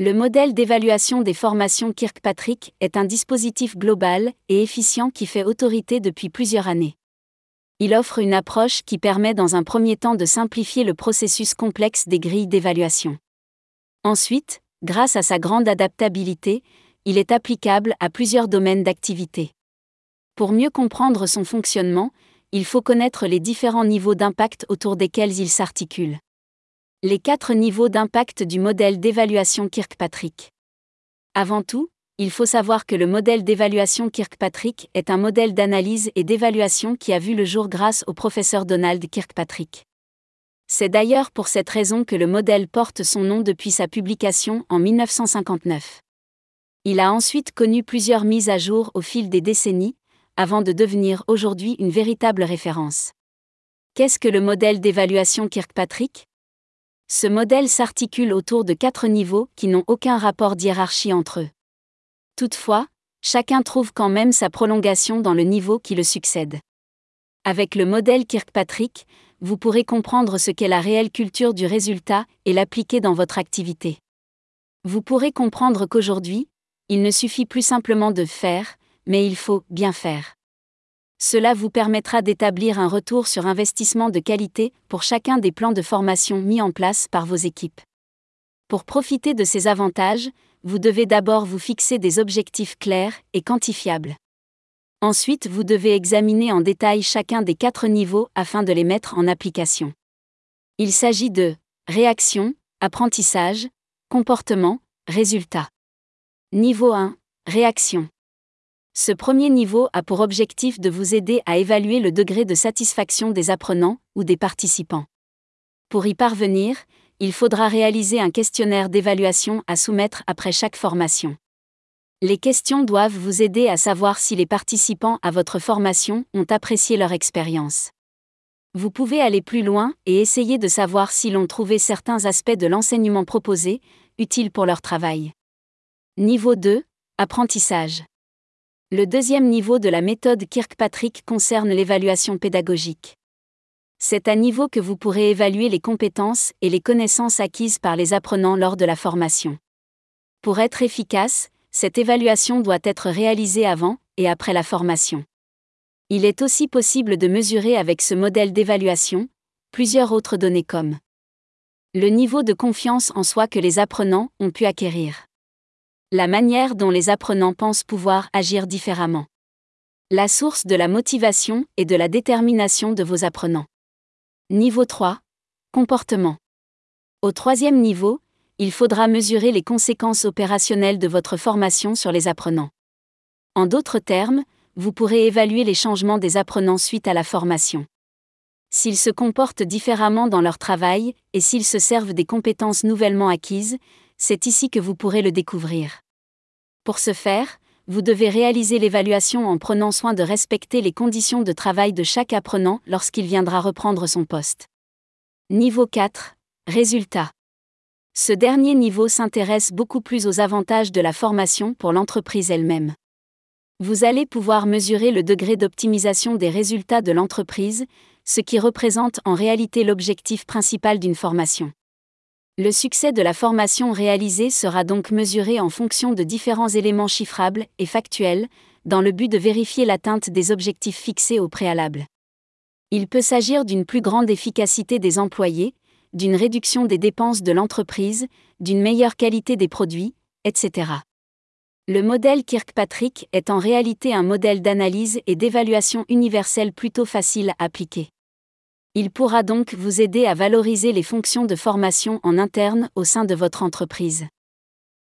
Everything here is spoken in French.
Le modèle d'évaluation des formations Kirkpatrick est un dispositif global et efficient qui fait autorité depuis plusieurs années. Il offre une approche qui permet dans un premier temps de simplifier le processus complexe des grilles d'évaluation. Ensuite, grâce à sa grande adaptabilité, il est applicable à plusieurs domaines d'activité. Pour mieux comprendre son fonctionnement, il faut connaître les différents niveaux d'impact autour desquels il s'articule les quatre niveaux d'impact du modèle d'évaluation Kirkpatrick. Avant tout, il faut savoir que le modèle d'évaluation Kirkpatrick est un modèle d'analyse et d'évaluation qui a vu le jour grâce au professeur Donald Kirkpatrick. C'est d'ailleurs pour cette raison que le modèle porte son nom depuis sa publication en 1959. Il a ensuite connu plusieurs mises à jour au fil des décennies, avant de devenir aujourd'hui une véritable référence. Qu'est-ce que le modèle d'évaluation Kirkpatrick? Ce modèle s'articule autour de quatre niveaux qui n'ont aucun rapport d'hiérarchie entre eux. Toutefois, chacun trouve quand même sa prolongation dans le niveau qui le succède. Avec le modèle Kirkpatrick, vous pourrez comprendre ce qu'est la réelle culture du résultat et l'appliquer dans votre activité. Vous pourrez comprendre qu'aujourd'hui, il ne suffit plus simplement de faire, mais il faut bien faire. Cela vous permettra d'établir un retour sur investissement de qualité pour chacun des plans de formation mis en place par vos équipes. Pour profiter de ces avantages, vous devez d'abord vous fixer des objectifs clairs et quantifiables. Ensuite, vous devez examiner en détail chacun des quatre niveaux afin de les mettre en application. Il s'agit de réaction, apprentissage, comportement, résultat. Niveau 1. Réaction. Ce premier niveau a pour objectif de vous aider à évaluer le degré de satisfaction des apprenants ou des participants. Pour y parvenir, il faudra réaliser un questionnaire d'évaluation à soumettre après chaque formation. Les questions doivent vous aider à savoir si les participants à votre formation ont apprécié leur expérience. Vous pouvez aller plus loin et essayer de savoir s'ils ont trouvé certains aspects de l'enseignement proposé utiles pour leur travail. Niveau 2. Apprentissage. Le deuxième niveau de la méthode Kirkpatrick concerne l'évaluation pédagogique. C'est à niveau que vous pourrez évaluer les compétences et les connaissances acquises par les apprenants lors de la formation. Pour être efficace, cette évaluation doit être réalisée avant et après la formation. Il est aussi possible de mesurer avec ce modèle d'évaluation plusieurs autres données comme le niveau de confiance en soi que les apprenants ont pu acquérir la manière dont les apprenants pensent pouvoir agir différemment. La source de la motivation et de la détermination de vos apprenants. Niveau 3. Comportement. Au troisième niveau, il faudra mesurer les conséquences opérationnelles de votre formation sur les apprenants. En d'autres termes, vous pourrez évaluer les changements des apprenants suite à la formation. S'ils se comportent différemment dans leur travail et s'ils se servent des compétences nouvellement acquises, c'est ici que vous pourrez le découvrir. Pour ce faire, vous devez réaliser l'évaluation en prenant soin de respecter les conditions de travail de chaque apprenant lorsqu'il viendra reprendre son poste. Niveau 4. Résultat. Ce dernier niveau s'intéresse beaucoup plus aux avantages de la formation pour l'entreprise elle-même. Vous allez pouvoir mesurer le degré d'optimisation des résultats de l'entreprise, ce qui représente en réalité l'objectif principal d'une formation. Le succès de la formation réalisée sera donc mesuré en fonction de différents éléments chiffrables et factuels, dans le but de vérifier l'atteinte des objectifs fixés au préalable. Il peut s'agir d'une plus grande efficacité des employés, d'une réduction des dépenses de l'entreprise, d'une meilleure qualité des produits, etc. Le modèle Kirkpatrick est en réalité un modèle d'analyse et d'évaluation universelle plutôt facile à appliquer. Il pourra donc vous aider à valoriser les fonctions de formation en interne au sein de votre entreprise.